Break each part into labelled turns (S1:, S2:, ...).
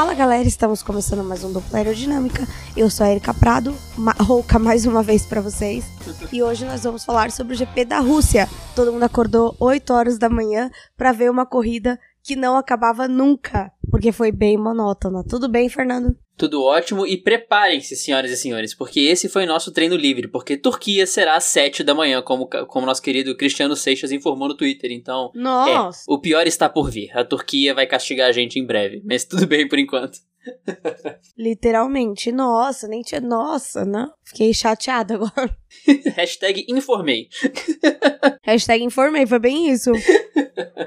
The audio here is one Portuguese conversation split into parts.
S1: Fala galera, estamos começando mais um Dupla Aerodinâmica. Eu sou a Erika Prado, rouca mais uma vez pra vocês. E hoje nós vamos falar sobre o GP da Rússia. Todo mundo acordou 8 horas da manhã pra ver uma corrida que não acabava nunca, porque foi bem monótona. Tudo bem, Fernando?
S2: Tudo ótimo e preparem-se, senhoras e senhores, porque esse foi nosso treino livre, porque Turquia será às 7 da manhã, como, como nosso querido Cristiano Seixas informou no Twitter. Então,
S1: Nossa!
S2: é, o pior está por vir. A Turquia vai castigar a gente em breve, mas tudo bem por enquanto.
S1: Literalmente, nossa, nem tinha. Nossa, não. Fiquei chateada agora.
S2: Hashtag informei.
S1: Hashtag informei, foi bem isso.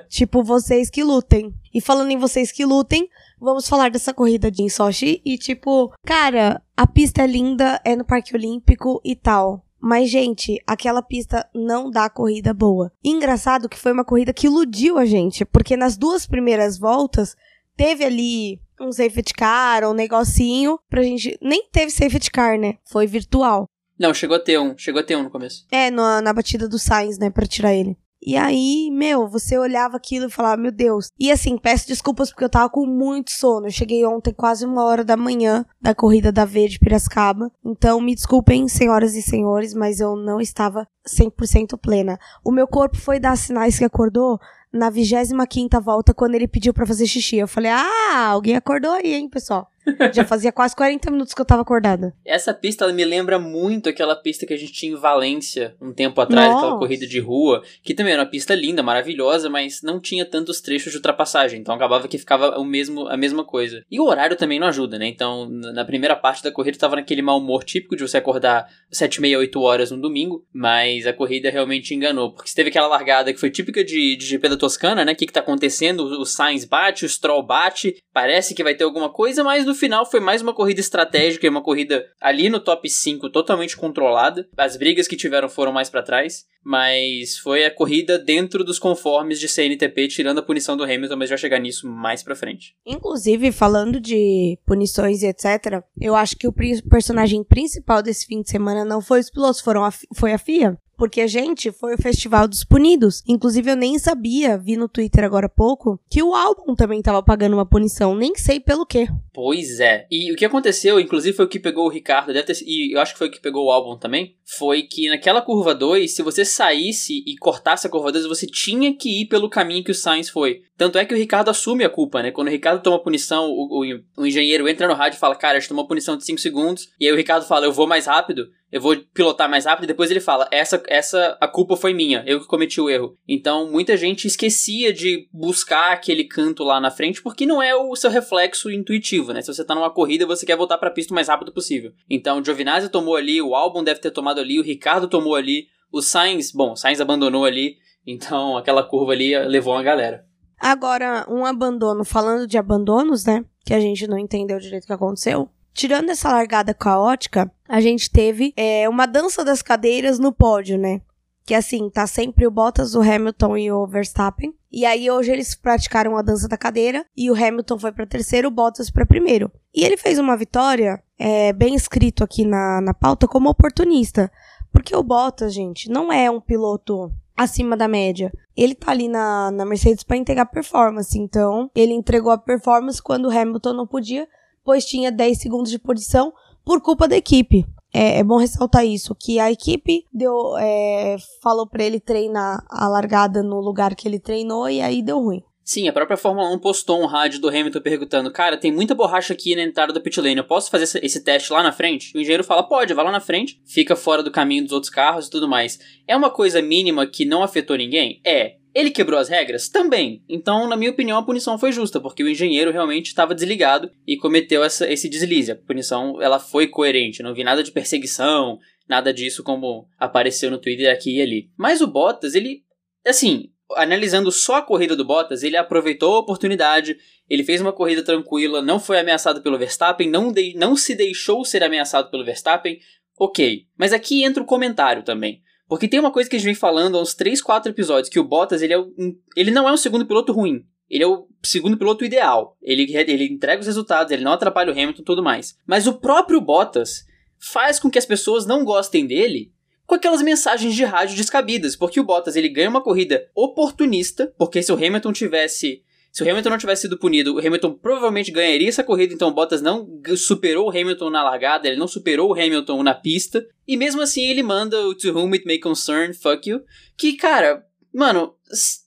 S1: tipo, vocês que lutem. E falando em vocês que lutem, vamos falar dessa corrida de Sochi. E tipo, cara, a pista é linda, é no Parque Olímpico e tal. Mas, gente, aquela pista não dá corrida boa. E engraçado que foi uma corrida que iludiu a gente, porque nas duas primeiras voltas teve ali um safety car, um negocinho pra gente. Nem teve safety car, né? Foi virtual.
S2: Não, chegou a ter um, chegou a ter um no começo.
S1: É, na, na batida do Sainz, né, pra tirar ele. E aí, meu, você olhava aquilo e falava, meu Deus. E assim, peço desculpas porque eu tava com muito sono. Eu cheguei ontem quase uma hora da manhã da corrida da V de Piracicaba. Então, me desculpem, senhoras e senhores, mas eu não estava 100% plena. O meu corpo foi dar sinais que acordou na 25ª volta, quando ele pediu pra fazer xixi. Eu falei, ah, alguém acordou aí, hein, pessoal. Já fazia quase 40 minutos que eu tava acordada.
S2: Essa pista ela me lembra muito aquela pista que a gente tinha em Valência um tempo atrás,
S1: Nossa.
S2: aquela corrida de rua, que também era uma pista linda, maravilhosa, mas não tinha tantos trechos de ultrapassagem, então acabava que ficava o mesmo, a mesma coisa. E o horário também não ajuda, né? Então, na primeira parte da corrida tava naquele mau humor típico de você acordar 7, meia, 8 horas no domingo, mas a corrida realmente enganou, porque você teve aquela largada que foi típica de, de GP da Toscana, né? O que, que tá acontecendo? O Sainz bate, o Stroll bate, parece que vai ter alguma coisa, mas no final foi mais uma corrida estratégica e uma corrida ali no top 5 totalmente controlada. As brigas que tiveram foram mais pra trás, mas foi a corrida dentro dos conformes de CNTP, tirando a punição do Hamilton, mas já chegar nisso mais pra frente.
S1: Inclusive, falando de punições e etc., eu acho que o personagem principal desse fim de semana não foi os pilotos, foram a, foi a FIA. Porque a gente foi o Festival dos Punidos. Inclusive, eu nem sabia, vi no Twitter agora há pouco, que o álbum também tava pagando uma punição. Nem sei pelo quê.
S2: Pois é. E o que aconteceu, inclusive foi o que pegou o Ricardo, ter, e eu acho que foi o que pegou o álbum também, foi que naquela curva 2, se você saísse e cortasse a curva 2, você tinha que ir pelo caminho que o Sainz foi. Tanto é que o Ricardo assume a culpa, né? Quando o Ricardo toma punição, o, o, o engenheiro entra no rádio e fala, cara, a gente tomou punição de 5 segundos, e aí o Ricardo fala, eu vou mais rápido, eu vou pilotar mais rápido, e depois ele fala, essa, essa, a culpa foi minha, eu que cometi o erro. Então, muita gente esquecia de buscar aquele canto lá na frente, porque não é o seu reflexo intuitivo, né? Se você tá numa corrida, você quer voltar pra pista o mais rápido possível. Então, o Giovinazzi tomou ali, o Albon deve ter tomado ali, o Ricardo tomou ali, o Sainz, bom, o Sainz abandonou ali, então aquela curva ali levou uma galera.
S1: Agora, um abandono, falando de abandonos, né? Que a gente não entendeu direito o que aconteceu. Tirando essa largada caótica, a gente teve é, uma dança das cadeiras no pódio, né? Que assim, tá sempre o Bottas, o Hamilton e o Verstappen. E aí hoje eles praticaram a dança da cadeira e o Hamilton foi pra terceiro, o Bottas pra primeiro. E ele fez uma vitória, é, bem escrito aqui na, na pauta, como oportunista. Porque o Bottas, gente, não é um piloto acima da média. Ele tá ali na, na Mercedes pra entregar performance. Então, ele entregou a performance quando o Hamilton não podia, pois tinha 10 segundos de posição por culpa da equipe. É, é bom ressaltar isso, que a equipe deu, é, falou pra ele treinar a largada no lugar que ele treinou e aí deu ruim.
S2: Sim, a própria Fórmula 1 postou um rádio do Hamilton perguntando: Cara, tem muita borracha aqui na entrada da pit lane, eu posso fazer esse, teste lá na frente? O engenheiro fala: Pode, vai lá na frente, fica fora do caminho dos outros carros e tudo mais. É uma coisa mínima que não afetou ninguém? É. Ele quebrou as regras? Também. Então, na minha opinião, a punição foi justa, porque o engenheiro realmente estava desligado e cometeu essa, esse deslize. A punição ela foi coerente, não vi nada de perseguição, nada disso como apareceu no Twitter aqui e ali. Mas o Bottas, ele, assim, analisando só a corrida do Bottas, ele aproveitou a oportunidade, ele fez uma corrida tranquila, não foi ameaçado pelo Verstappen, não, de, não se deixou ser ameaçado pelo Verstappen. Ok, mas aqui entra o comentário também. Porque tem uma coisa que a gente vem falando há uns 3, 4 episódios, que o Bottas, ele, é um, ele não é um segundo piloto ruim. Ele é o segundo piloto ideal. Ele, ele entrega os resultados, ele não atrapalha o Hamilton e tudo mais. Mas o próprio Bottas faz com que as pessoas não gostem dele com aquelas mensagens de rádio descabidas. Porque o Bottas, ele ganha uma corrida oportunista, porque se o Hamilton tivesse Se o Hamilton não tivesse sido punido, o Hamilton provavelmente ganharia essa corrida, então o Bottas não superou o Hamilton na largada, ele não superou o Hamilton na pista, e mesmo assim ele manda o To Whom It May Concern, fuck you, que, cara, mano,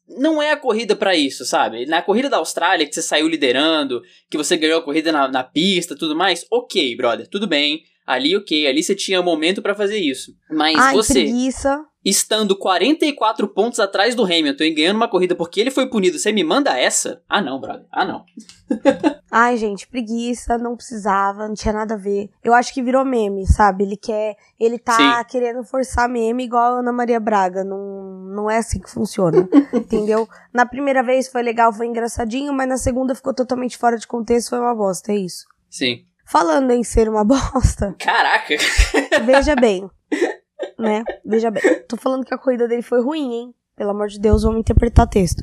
S2: não é a corrida para isso, sabe? Na corrida da Austrália, que você saiu liderando, que você ganhou a corrida na, na pista tudo mais, ok, brother, tudo bem. Ali, ok, ali você tinha momento para fazer isso. Mas
S1: Ai,
S2: você.
S1: Preguiça.
S2: Estando 44 pontos atrás do Hamilton e ganhando uma corrida porque ele foi punido, você me manda essa? Ah, não, brother. Ah, não.
S1: Ai, gente, preguiça, não precisava, não tinha nada a ver. Eu acho que virou meme, sabe? Ele quer. Ele tá Sim. querendo forçar meme igual a Ana Maria Braga. Não, não é assim que funciona. entendeu? Na primeira vez foi legal, foi engraçadinho, mas na segunda ficou totalmente fora de contexto, foi uma bosta, é isso.
S2: Sim.
S1: Falando em ser uma bosta.
S2: Caraca!
S1: Veja bem. Né? Veja bem. Tô falando que a corrida dele foi ruim, hein? Pelo amor de Deus, vamos interpretar texto.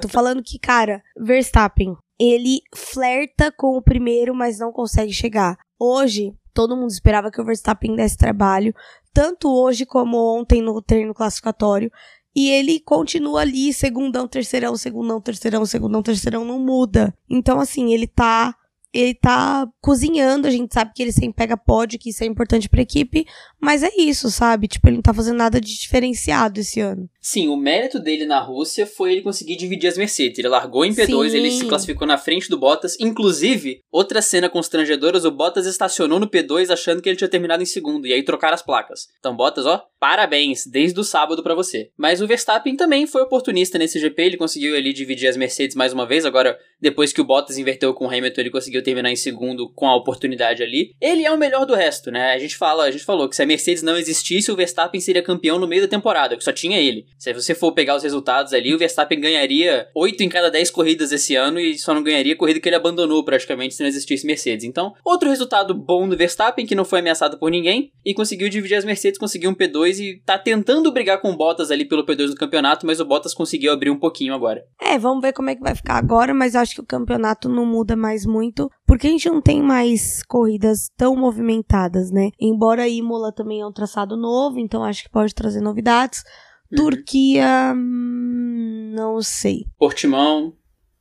S1: Tô falando que, cara, Verstappen, ele flerta com o primeiro, mas não consegue chegar. Hoje, todo mundo esperava que o Verstappen desse trabalho, tanto hoje como ontem no treino classificatório. E ele continua ali, segundão, terceirão, segundão, terceirão, segundão, terceirão, não muda. Então, assim, ele tá ele tá cozinhando, a gente sabe que ele sempre pega pódio, que isso é importante pra equipe, mas é isso, sabe? Tipo, ele não tá fazendo nada de diferenciado esse ano.
S2: Sim, o mérito dele na Rússia foi ele conseguir dividir as Mercedes. Ele largou em P2, Sim. ele se classificou na frente do Bottas. Inclusive, outra cena constrangedora, o Bottas estacionou no P2 achando que ele tinha terminado em segundo, e aí trocaram as placas. Então, Bottas, ó, parabéns, desde o sábado para você. Mas o Verstappen também foi oportunista nesse GP, ele conseguiu ali dividir as Mercedes mais uma vez, agora, depois que o Bottas inverteu com o Hamilton, ele conseguiu terminar em segundo com a oportunidade ali. Ele é o melhor do resto, né? A gente fala, a gente falou que se a Mercedes não existisse, o Verstappen seria campeão no meio da temporada, que só tinha ele. Se você for pegar os resultados ali, o Verstappen ganharia 8 em cada 10 corridas esse ano e só não ganharia a corrida que ele abandonou praticamente se não existisse Mercedes. Então, outro resultado bom do Verstappen, que não foi ameaçado por ninguém, e conseguiu dividir as Mercedes, conseguiu um P2 e tá tentando brigar com o Bottas ali pelo P2 no campeonato, mas o Bottas conseguiu abrir um pouquinho agora.
S1: É, vamos ver como é que vai ficar agora, mas acho que o campeonato não muda mais muito, porque a gente não tem mais corridas tão movimentadas, né? Embora Imola também é um traçado novo, então acho que pode trazer novidades. Uhum. Turquia, hum, não sei.
S2: Portimão.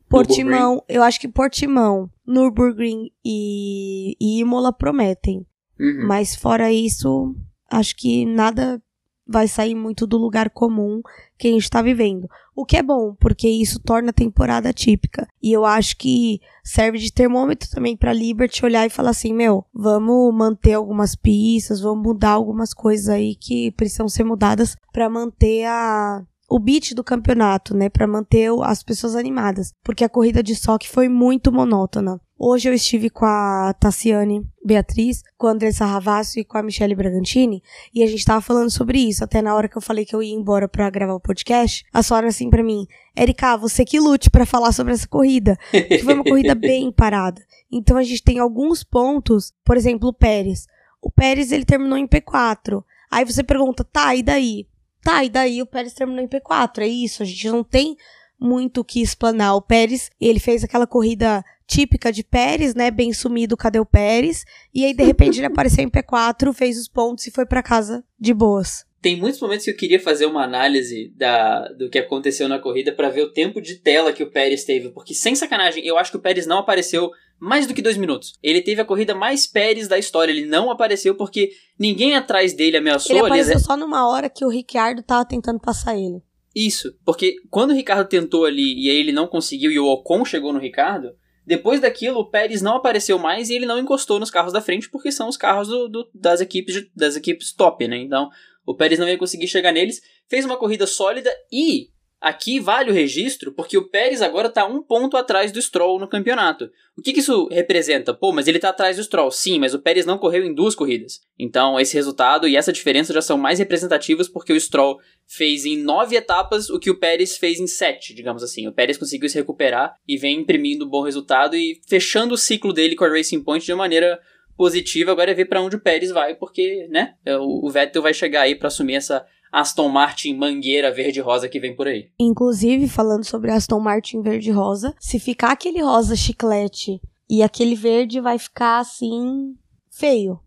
S1: Portimão, eu acho que Portimão, Nürburgring e, e Imola prometem. Uhum. Mas fora isso, acho que nada vai sair muito do lugar comum que a gente está vivendo. O que é bom, porque isso torna a temporada típica. E eu acho que serve de termômetro também para Liberty olhar e falar assim: meu, vamos manter algumas pistas, vamos mudar algumas coisas aí que precisam ser mudadas para manter a o beat do campeonato, né, para manter as pessoas animadas, porque a corrida de soque foi muito monótona. Hoje eu estive com a Tassiane Beatriz, com a Andressa Ravasso e com a Michelle Bragantini, e a gente tava falando sobre isso, até na hora que eu falei que eu ia embora para gravar o podcast, a Sora assim para mim, Erika, você que lute para falar sobre essa corrida, que foi uma corrida bem parada. Então a gente tem alguns pontos, por exemplo, o Pérez. O Pérez ele terminou em P4. Aí você pergunta, tá, e daí? Tá, e daí o Pérez terminou em P4, é isso, a gente não tem muito o que explanar. O Pérez, ele fez aquela corrida típica de Pérez, né, bem sumido, cadê o Pérez? E aí, de repente, ele apareceu em P4, fez os pontos e foi para casa de boas.
S2: Tem muitos momentos que eu queria fazer uma análise da, do que aconteceu na corrida para ver o tempo de tela que o Pérez teve, porque sem sacanagem, eu acho que o Pérez não apareceu mais do que dois minutos. Ele teve a corrida mais Pérez da história. Ele não apareceu porque ninguém atrás dele ameaçou.
S1: Ele apareceu só numa hora que o Ricciardo tava tentando passar ele.
S2: Isso, porque quando o Ricardo tentou ali e aí ele não conseguiu e o Ocon chegou no Ricardo, depois daquilo o Pérez não apareceu mais e ele não encostou nos carros da frente porque são os carros do, do, das, equipes, das equipes top, né? Então o Pérez não ia conseguir chegar neles. Fez uma corrida sólida e Aqui vale o registro porque o Pérez agora está um ponto atrás do Stroll no campeonato. O que, que, isso representa? Pô, mas ele está atrás do Stroll. Sim, mas o Pérez não correu em duas corridas. Então, esse resultado e essa diferença já são mais representativos porque o Stroll fez em nove etapas o que o Pérez fez em sete, digamos assim. O Pérez conseguiu se recuperar e vem imprimindo um bom resultado e fechando o ciclo dele com a Racing Point de uma maneira positiva. Agora é ver para onde o Pérez vai, porque, né, o Vettel vai chegar aí para assumir essa Aston Martin mangueira verde-rosa que vem por aí.
S1: Inclusive, falando sobre Aston Martin verde-rosa, se ficar aquele rosa chiclete e aquele verde vai ficar assim feio.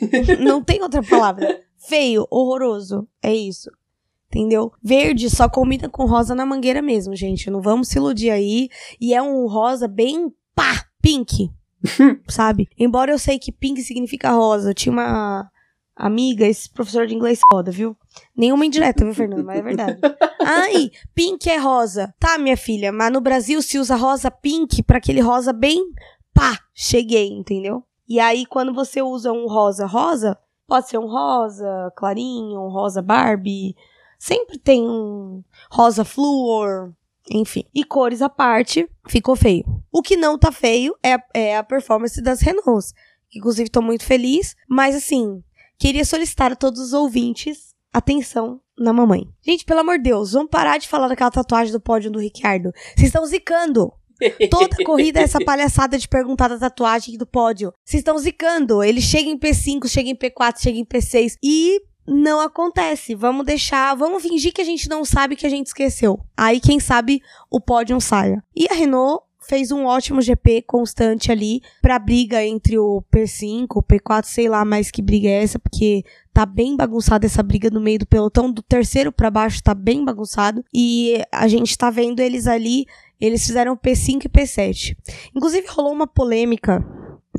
S1: Não tem outra palavra. Feio, horroroso. É isso. entendeu? Verde só combina com rosa na mangueira mesmo, gente. Não vamos se iludir aí. E é um rosa bem pá, pink. sabe? Embora eu sei que pink significa rosa. Eu tinha uma amiga, esse professor de inglês foda, viu? Nenhuma indireta, viu, Fernando? Mas é verdade. Ai, pink é rosa. Tá, minha filha, mas no Brasil se usa rosa pink para aquele rosa bem pá, cheguei, entendeu? E aí, quando você usa um rosa rosa, pode ser um rosa clarinho, um rosa Barbie. Sempre tem um rosa flúor, enfim. E cores à parte, ficou feio. O que não tá feio é, é a performance das Renaults. Inclusive, tô muito feliz. Mas, assim, queria solicitar a todos os ouvintes atenção na mamãe. Gente, pelo amor de Deus, vamos parar de falar daquela tatuagem do pódio do Ricardo. Vocês estão zicando. Toda corrida é essa palhaçada de perguntar da tatuagem do pódio. Vocês estão zicando. Ele chega em P5, chega em P4, chega em P6 e não acontece. Vamos deixar, vamos fingir que a gente não sabe que a gente esqueceu. Aí quem sabe o pódio saia. E a Renault fez um ótimo GP constante ali pra briga entre o P5, o P4, sei lá mais que briga é essa, porque tá bem bagunçada essa briga no meio do pelotão, do terceiro para baixo tá bem bagunçado e a gente tá vendo eles ali eles fizeram P5 e P7. Inclusive rolou uma polêmica,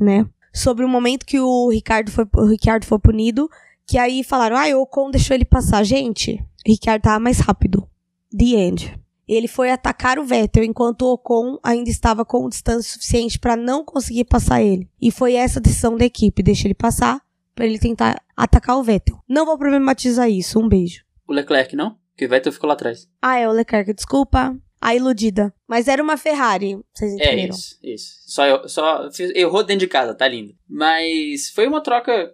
S1: né? Sobre o momento que o Ricardo foi, o Ricardo foi punido, que aí falaram, ah, o Ocon deixou ele passar. Gente, o Ricardo tava mais rápido. The end. Ele foi atacar o Vettel enquanto o Ocon ainda estava com distância suficiente para não conseguir passar ele. E foi essa decisão da equipe, deixa ele passar para ele tentar atacar o Vettel. Não vou problematizar isso. Um beijo.
S2: O Leclerc não? Que o Vettel ficou lá atrás.
S1: Ah, é o Leclerc, desculpa a iludida. Mas era uma Ferrari, vocês é entenderam?
S2: É isso, isso. Só, só errou dentro de casa, tá lindo. Mas foi uma troca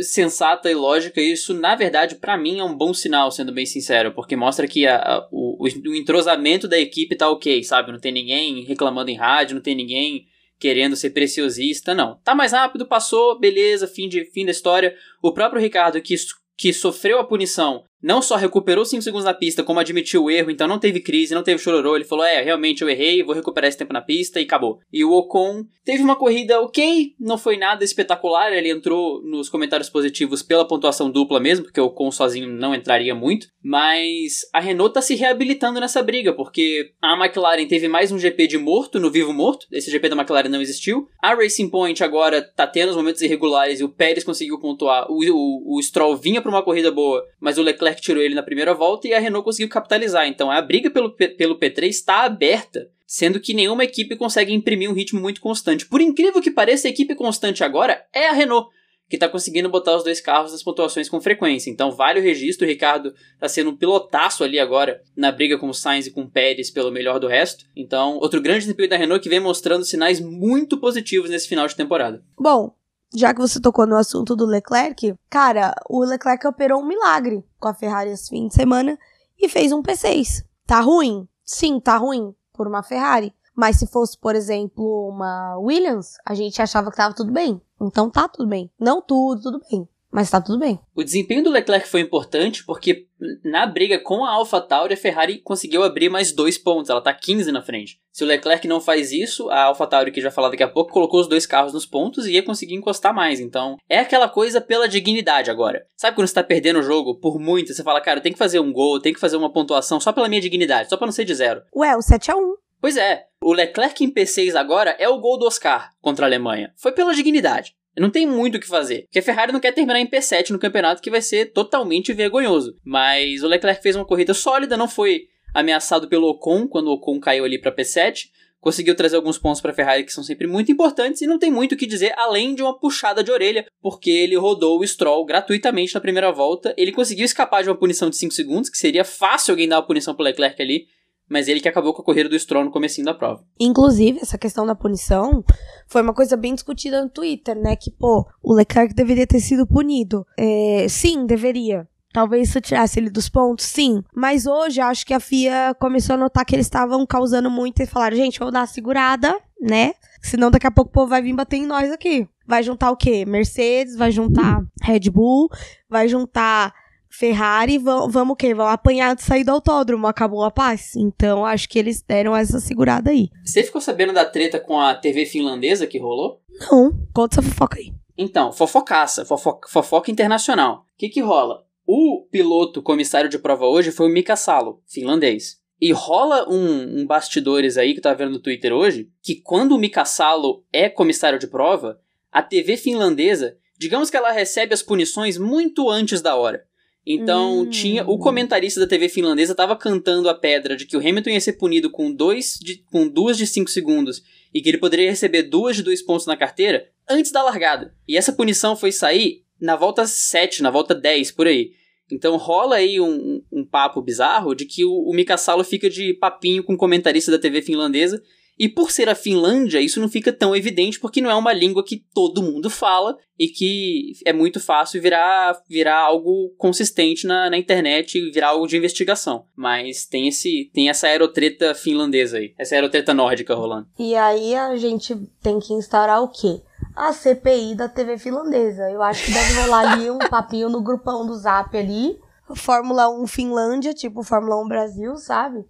S2: sensata e lógica. E isso, na verdade, para mim é um bom sinal, sendo bem sincero, porque mostra que a, a, o, o entrosamento da equipe tá ok, sabe? Não tem ninguém reclamando em rádio, não tem ninguém querendo ser preciosista, não. Tá mais rápido, passou, beleza, fim, de, fim da história. O próprio Ricardo, que, que sofreu a punição, não só recuperou 5 segundos na pista, como admitiu o erro, então não teve crise, não teve chororô. Ele falou: é, realmente eu errei, vou recuperar esse tempo na pista e acabou. E o Ocon teve uma corrida ok, não foi nada espetacular, ele entrou nos comentários positivos pela pontuação dupla mesmo, porque o Ocon sozinho não entraria muito. Mas a Renault tá se reabilitando nessa briga, porque a McLaren teve mais um GP de morto no vivo morto, esse GP da McLaren não existiu. A Racing Point agora tá tendo os momentos irregulares e o Pérez conseguiu pontuar. O, o, o Stroll vinha pra uma corrida boa, mas o Leclerc Leclerc tirou ele na primeira volta e a Renault conseguiu capitalizar. Então a briga pelo, pelo P3 está aberta, sendo que nenhuma equipe consegue imprimir um ritmo muito constante. Por incrível que pareça, a equipe constante agora é a Renault que está conseguindo botar os dois carros nas pontuações com frequência. Então vale o registro, o Ricardo está sendo um pilotaço ali agora na briga com o Sainz e com o Pérez pelo melhor do resto. Então, outro grande desempenho da Renault que vem mostrando sinais muito positivos nesse final de temporada.
S1: Bom, já que você tocou no assunto do Leclerc, cara, o Leclerc operou um milagre com a Ferrari esse fim de semana e fez um P6. Tá ruim? Sim, tá ruim por uma Ferrari. Mas se fosse, por exemplo, uma Williams, a gente achava que tava tudo bem. Então tá tudo bem. Não tudo, tudo bem. Mas tá tudo bem.
S2: O desempenho do Leclerc foi importante porque na briga com a AlphaTauri, a Ferrari conseguiu abrir mais dois pontos. Ela tá 15 na frente. Se o Leclerc não faz isso, a AlphaTauri, que já falar daqui a pouco, colocou os dois carros nos pontos e ia conseguir encostar mais. Então, é aquela coisa pela dignidade agora. Sabe quando você tá perdendo o jogo por muito, você fala, cara, tem que fazer um gol, tem que fazer uma pontuação só pela minha dignidade, só pra não ser de zero.
S1: Ué, o 7 a 1
S2: Pois é, o Leclerc em P6 agora é o gol do Oscar contra a Alemanha. Foi pela dignidade. Não tem muito o que fazer. Porque a Ferrari não quer terminar em P7 no campeonato, que vai ser totalmente vergonhoso. Mas o Leclerc fez uma corrida sólida, não foi ameaçado pelo Ocon, quando o Ocon caiu ali para P7. Conseguiu trazer alguns pontos para a Ferrari que são sempre muito importantes e não tem muito o que dizer além de uma puxada de orelha, porque ele rodou o Stroll gratuitamente na primeira volta. Ele conseguiu escapar de uma punição de 5 segundos, que seria fácil alguém dar uma punição pro Leclerc ali, mas ele que acabou com a corrida do Stroll no comecinho da prova.
S1: Inclusive, essa questão da punição foi uma coisa bem discutida no Twitter, né? Que, pô, o Leclerc deveria ter sido punido. É, sim, deveria. Talvez isso tirasse ele dos pontos, sim. Mas hoje acho que a FIA começou a notar que eles estavam causando muito e falaram, gente, vamos dar segurada, né? Senão daqui a pouco o povo vai vir bater em nós aqui. Vai juntar o quê? Mercedes, vai juntar Red Bull, vai juntar Ferrari, vamos, vamos o quê? Vamos apanhar de sair do autódromo, acabou a paz. Então, acho que eles deram essa segurada aí.
S2: Você ficou sabendo da treta com a TV finlandesa que rolou?
S1: Não, conta essa fofoca aí.
S2: Então, fofocaça, fofoca, fofoca internacional. O que que rola? O piloto comissário de prova hoje foi o Mika Salo, finlandês. E rola um, um bastidores aí que eu tava vendo no Twitter hoje, que quando o Mika Salo é comissário de prova, a TV finlandesa, digamos que ela recebe as punições muito antes da hora. Então, hum. tinha o comentarista da TV finlandesa estava cantando a pedra de que o Hamilton ia ser punido com, dois de, com duas de cinco segundos e que ele poderia receber duas de dois pontos na carteira antes da largada. E essa punição foi sair na volta 7, na volta 10, por aí. Então rola aí um, um papo bizarro de que o, o Mika Salo fica de papinho com o comentarista da TV finlandesa e por ser a Finlândia, isso não fica tão evidente porque não é uma língua que todo mundo fala e que é muito fácil virar, virar algo consistente na, na internet e virar algo de investigação. Mas tem esse tem essa aerotreta finlandesa aí, essa aerotreta nórdica rolando.
S1: E aí a gente tem que instaurar o quê? A CPI da TV finlandesa. Eu acho que deve rolar ali um papinho no grupão do Zap ali. Fórmula 1 Finlândia, tipo Fórmula 1 Brasil, sabe?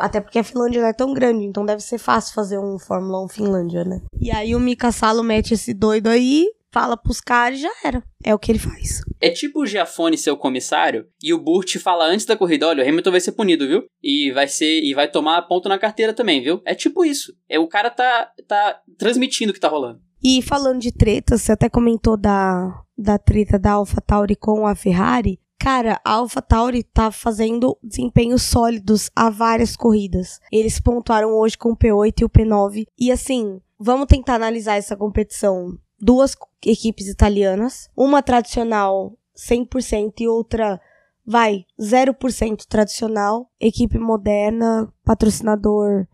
S1: Até porque a Finlândia não é tão grande, então deve ser fácil fazer um Fórmula 1 Finlândia, né? E aí o Mika Salo mete esse doido aí, fala pros caras e já era. É o que ele faz.
S2: É tipo o Giafone ser o comissário e o Burt fala antes da corrida, olha, o Hamilton vai ser punido, viu? E vai ser e vai tomar ponto na carteira também, viu? É tipo isso. É o cara tá tá transmitindo o que tá rolando.
S1: E falando de tretas, você até comentou da da treta da AlphaTauri com a Ferrari. Cara, a AlphaTauri tá fazendo desempenhos sólidos a várias corridas. Eles pontuaram hoje com o P8 e o P9. E assim, vamos tentar analisar essa competição. Duas equipes italianas, uma tradicional 100% e outra vai 0% tradicional, equipe moderna, patrocinador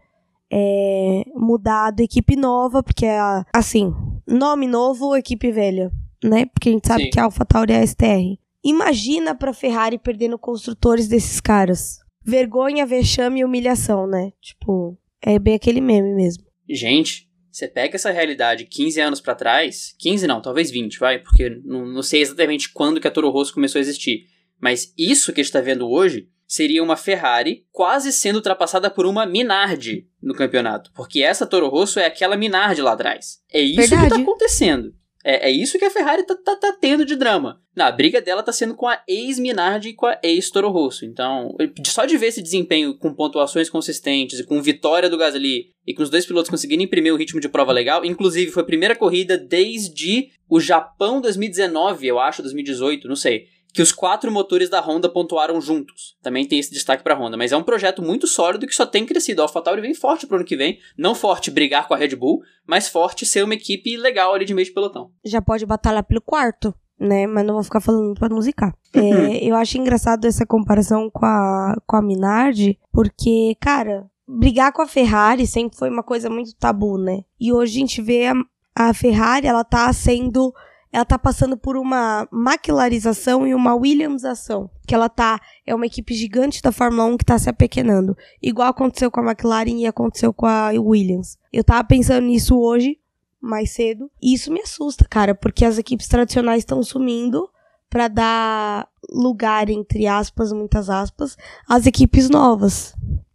S1: é, mudado, equipe nova, porque é assim, nome novo, equipe velha, né? Porque a gente sabe Sim. que a AlphaTauri é a STR. Imagina pra Ferrari perdendo construtores desses caras. Vergonha, vexame e humilhação, né? Tipo, é bem aquele meme mesmo.
S2: Gente, você pega essa realidade 15 anos para trás, 15 não, talvez 20, vai, porque não, não sei exatamente quando que a Toro Rosso começou a existir, mas isso que a gente tá vendo hoje seria uma Ferrari quase sendo ultrapassada por uma Minardi no campeonato, porque essa Toro Rosso é aquela Minardi lá atrás. É isso Verdade. que tá acontecendo. É, é isso que a Ferrari tá, tá, tá tendo de drama. Não, a briga dela tá sendo com a ex-Minardi e com a ex-Toro Rosso. Então, só de ver esse desempenho com pontuações consistentes e com vitória do Gasly e com os dois pilotos conseguindo imprimir o ritmo de prova legal, inclusive foi a primeira corrida desde o Japão 2019, eu acho, 2018, não sei que os quatro motores da Honda pontuaram juntos. Também tem esse destaque para a Honda, mas é um projeto muito sólido que só tem crescido. A AlphaTauri vem forte pro ano que vem, não forte brigar com a Red Bull, mas forte ser uma equipe legal ali de meio de pelotão.
S1: Já pode batalhar pelo quarto, né? Mas não vou ficar falando para musicar. Uhum. É, eu acho engraçado essa comparação com a, com a Minardi, porque, cara, brigar com a Ferrari sempre foi uma coisa muito tabu, né? E hoje a gente vê a, a Ferrari, ela tá sendo ela tá passando por uma maquilarização e uma Williamsação. Que ela tá. É uma equipe gigante da Fórmula 1 que tá se apequenando. Igual aconteceu com a McLaren e aconteceu com a Williams. Eu tava pensando nisso hoje, mais cedo. E isso me assusta, cara, porque as equipes tradicionais estão sumindo para dar lugar, entre aspas, muitas aspas, às equipes novas.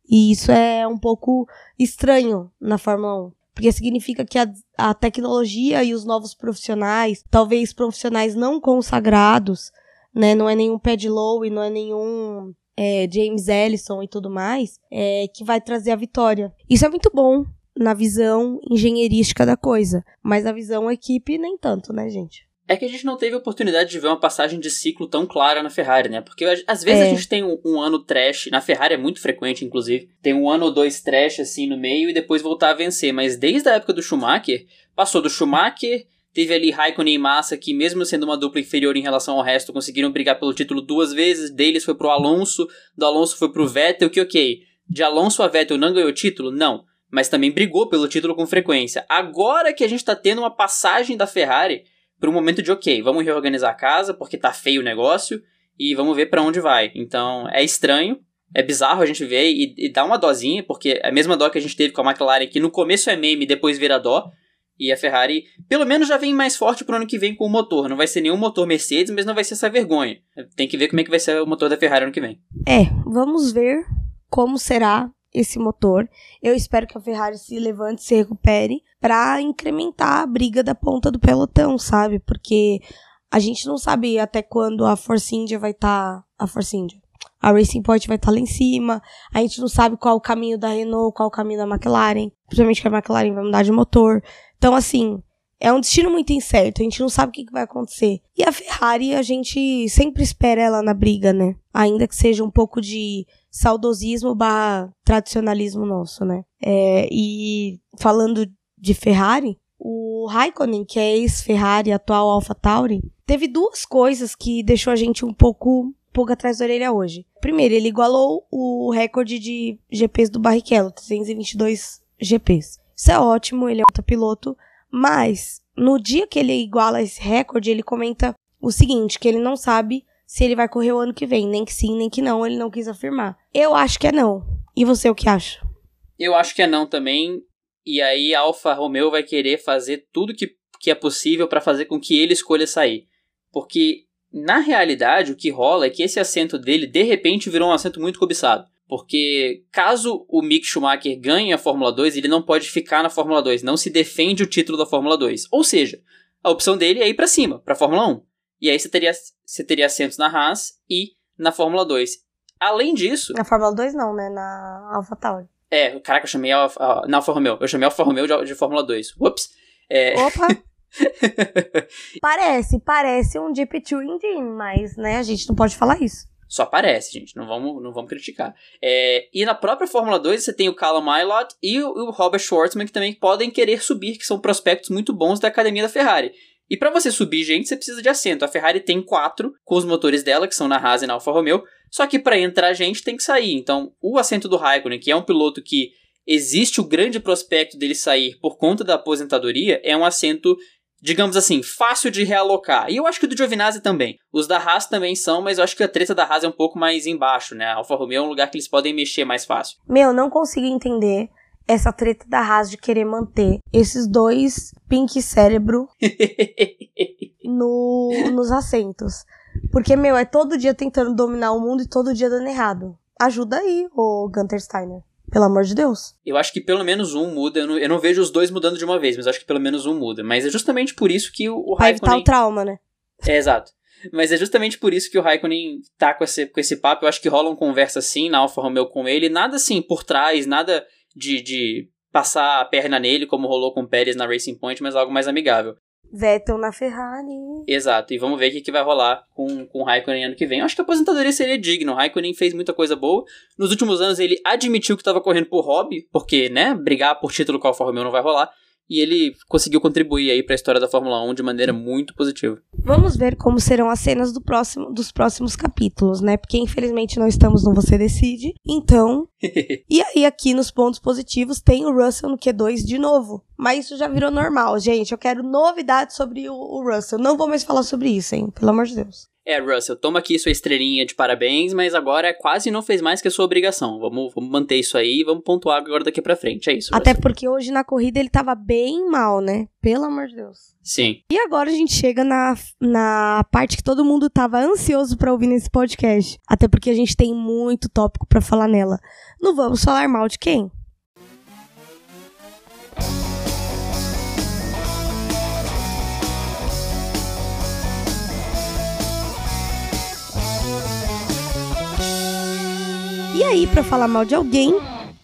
S1: E isso é um pouco estranho na Fórmula 1 porque significa que a, a tecnologia e os novos profissionais, talvez profissionais não consagrados, né, não é nenhum Pad Low e não é nenhum é, James Ellison e tudo mais, é, que vai trazer a vitória. Isso é muito bom na visão engenheirística da coisa, mas na visão equipe nem tanto, né, gente?
S2: É que a gente não teve oportunidade de ver uma passagem de ciclo tão clara na Ferrari, né? Porque às vezes é. a gente tem um, um, ano trash, na Ferrari é muito frequente, inclusive, tem um ano ou dois trash assim no meio e depois voltar a vencer. Mas desde a época do Schumacher, passou do Schumacher, teve ali Raikkonen e Massa, que mesmo sendo uma dupla inferior em relação ao resto, conseguiram brigar pelo título duas vezes. Deles foi pro Alonso, do Alonso foi pro Vettel, que ok. De Alonso a Vettel não ganhou título? Não. Mas também brigou pelo título com frequência. Agora que a gente tá tendo uma passagem da Ferrari para um momento de ok, vamos reorganizar a casa porque tá feio o negócio e vamos ver para onde vai. Então é estranho, é bizarro a gente ver e, e dá uma dosinha, porque é a mesma dó que a gente teve com a McLaren, que no começo é meme e depois vira dó. E a Ferrari, pelo menos, já vem mais forte pro ano que vem com o motor. Não vai ser nenhum motor Mercedes, mas não vai ser essa vergonha. Tem que ver como é que vai ser o motor da Ferrari ano que vem.
S1: É, vamos ver como será esse motor. Eu espero que a Ferrari se levante, se recupere para incrementar a briga da ponta do pelotão, sabe? Porque A gente não sabe até quando a Force India vai estar. Tá, a Force India. A Racing Point vai estar tá lá em cima. A gente não sabe qual o caminho da Renault, qual o caminho da McLaren. Principalmente que a McLaren vai mudar de motor. Então, assim, é um destino muito incerto, a gente não sabe o que, vai acontecer. E a Ferrari, a gente sempre espera ela na briga, né? Ainda que seja um pouco de saudosismo barra tradicionalismo nosso, né? É, e falando de Ferrari, o Raikkonen, que é ex-Ferrari, atual AlphaTauri, teve duas coisas que deixou a gente um pouco, pouco atrás da orelha hoje. Primeiro, ele igualou o recorde de GPs do Barrichello, 322 GPs. Isso é ótimo, ele é outro piloto, mas, no dia que ele iguala esse recorde, ele comenta o seguinte: que ele não sabe se ele vai correr o ano que vem. Nem que sim, nem que não, ele não quis afirmar. Eu acho que é não. E você, o que acha?
S2: Eu acho que é não também. E aí a Alfa Romeo vai querer fazer tudo que, que é possível para fazer com que ele escolha sair. Porque, na realidade, o que rola é que esse assento dele, de repente, virou um assento muito cobiçado. Porque caso o Mick Schumacher ganhe a Fórmula 2, ele não pode ficar na Fórmula 2, não se defende o título da Fórmula 2. Ou seja, a opção dele é ir para cima, para a Fórmula 1. E aí você teria, você teria assentos na Haas e na Fórmula 2. Além disso.
S1: Na Fórmula 2 não, né? Na AlphaTauri.
S2: É, caraca, eu chamei a, a, na Alfa Romeo. Eu chamei a Alfa Romeo de, de Fórmula 2. Ups. É...
S1: Opa! parece, parece um Deep Two Engine, mas, né, a gente não pode falar isso.
S2: Só parece, gente. Não vamos, não vamos criticar. É, e na própria Fórmula 2 você tem o Callum Milot e o, o Robert Schwartzman que também podem querer subir, que são prospectos muito bons da academia da Ferrari. E para você subir gente, você precisa de assento. A Ferrari tem quatro com os motores dela, que são na Haas e na Alfa Romeo. Só que para entrar gente tem que sair. Então, o assento do Raikkonen, que é um piloto que existe o grande prospecto dele sair por conta da aposentadoria, é um assento digamos assim, fácil de realocar. E eu acho que o do Giovinazzi também. Os da Haas também são, mas eu acho que a treta da Haas é um pouco mais embaixo, né? A Alfa Romeo é um lugar que eles podem mexer mais fácil.
S1: Meu, não consigo entender essa treta da Haas de querer manter esses dois pink cérebro no, nos assentos. Porque, meu, é todo dia tentando dominar o mundo e todo dia dando errado. Ajuda aí, ô Gunter Steiner. Pelo amor de Deus.
S2: Eu acho que pelo menos um muda. Eu não, eu não vejo os dois mudando de uma vez, mas acho que pelo menos um muda. Mas é justamente por isso que o, o
S1: Pra evitar o trauma, né?
S2: É, exato. Mas é justamente por isso que o Raikkonen tá com esse, com esse papo. Eu acho que rola uma conversa assim na Alfa Romeo com ele. Nada assim por trás, nada de, de passar a perna nele, como rolou com o Pérez na Racing Point, mas algo mais amigável.
S1: Vettel na Ferrari.
S2: Exato, e vamos ver o que, que vai rolar com, com o Raikkonen ano que vem. Eu acho que a aposentadoria seria digna. O Raikkonen fez muita coisa boa. Nos últimos anos ele admitiu que estava correndo por hobby, porque, né, brigar por título com a Alfa Romeo não vai rolar e ele conseguiu contribuir aí para a história da Fórmula 1 de maneira muito positiva.
S1: Vamos ver como serão as cenas do próximo, dos próximos capítulos, né? Porque infelizmente não estamos no Você Decide. Então. e aí, aqui nos pontos positivos, tem o Russell no Q2 de novo. Mas isso já virou normal, gente. Eu quero novidades sobre o, o Russell. Não vou mais falar sobre isso, hein? Pelo amor de Deus.
S2: É, Russell, toma aqui sua estrelinha de parabéns, mas agora quase não fez mais que a sua obrigação. Vamos, vamos manter isso aí vamos pontuar agora daqui pra frente. É isso.
S1: Até porque hoje na corrida ele tava bem mal, né? Pelo amor de Deus.
S2: Sim.
S1: E agora a gente chega na, na parte que todo mundo tava ansioso para ouvir nesse podcast. Até porque a gente tem muito tópico para falar nela. Não vamos falar mal de quem? E aí, para falar mal de alguém,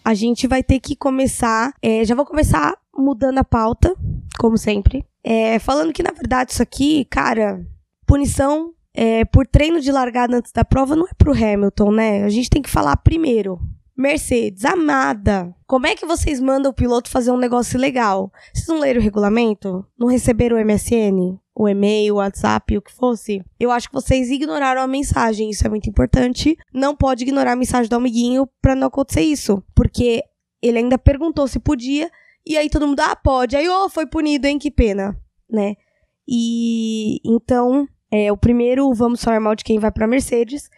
S1: a gente vai ter que começar. É, já vou começar mudando a pauta, como sempre. É, falando que, na verdade, isso aqui, cara, punição é, por treino de largada antes da prova não é pro Hamilton, né? A gente tem que falar primeiro. Mercedes, amada, como é que vocês mandam o piloto fazer um negócio legal? Vocês não leram o regulamento? Não receberam o MSN? o e-mail, o WhatsApp, o que fosse, eu acho que vocês ignoraram a mensagem. Isso é muito importante. Não pode ignorar a mensagem do amiguinho para não acontecer isso. Porque ele ainda perguntou se podia, e aí todo mundo, ah, pode. Aí, oh, foi punido, hein? Que pena, né? E então, é, o primeiro, vamos falar mal de quem vai pra Mercedes,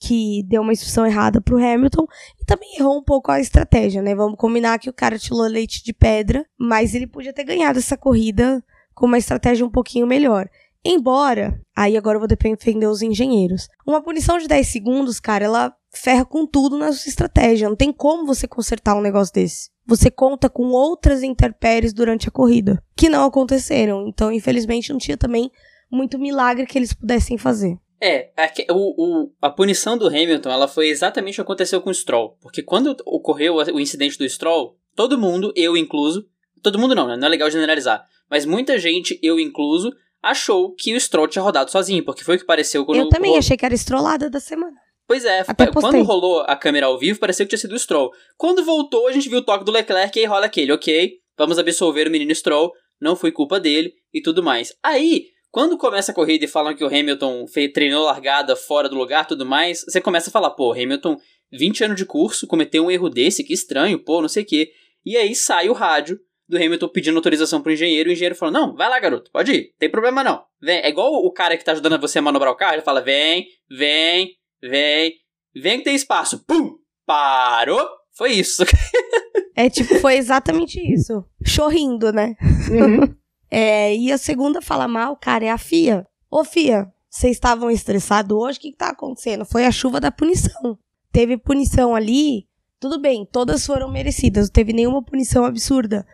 S1: que deu uma instrução errada pro Hamilton e também errou um pouco a estratégia, né? Vamos combinar que o cara tirou leite de pedra, mas ele podia ter ganhado essa corrida com uma estratégia um pouquinho melhor. Embora, aí agora eu vou defender os engenheiros. Uma punição de 10 segundos, cara, ela ferra com tudo na sua estratégia. Não tem como você consertar um negócio desse. Você conta com outras intempéries durante a corrida, que não aconteceram. Então, infelizmente, não tinha também muito milagre que eles pudessem fazer.
S2: É, a, o, o, a punição do Hamilton, ela foi exatamente o que aconteceu com o Stroll. Porque quando ocorreu o incidente do Stroll, todo mundo, eu incluso, todo mundo não, né? Não é legal generalizar. Mas muita gente, eu incluso, achou que o Stroll tinha rodado sozinho, porque foi o que pareceu quando...
S1: Eu também achei que era estrolada da semana.
S2: Pois é, quando rolou a câmera ao vivo, pareceu que tinha sido o Stroll. Quando voltou, a gente viu o toque do Leclerc e aí rola aquele, ok, vamos absolver o menino Stroll, não foi culpa dele e tudo mais. Aí, quando começa a corrida e falam que o Hamilton fez, treinou largada fora do lugar tudo mais, você começa a falar, pô, Hamilton, 20 anos de curso, cometeu um erro desse, que estranho, pô, não sei o quê. E aí sai o rádio do Hamilton pedindo autorização pro engenheiro, e o engenheiro falou: Não, vai lá, garoto, pode ir, tem problema não. Vem. É igual o cara que tá ajudando você a manobrar o carro, ele fala: Vem, vem, vem, vem que tem espaço. Pum! Parou! Foi isso.
S1: é tipo, foi exatamente isso. Chorrindo, né? Uhum. é, e a segunda fala mal, cara, é a FIA. Ô, FIA, vocês estavam estressados hoje? O que, que tá acontecendo? Foi a chuva da punição. Teve punição ali. Tudo bem, todas foram merecidas, não teve nenhuma punição absurda.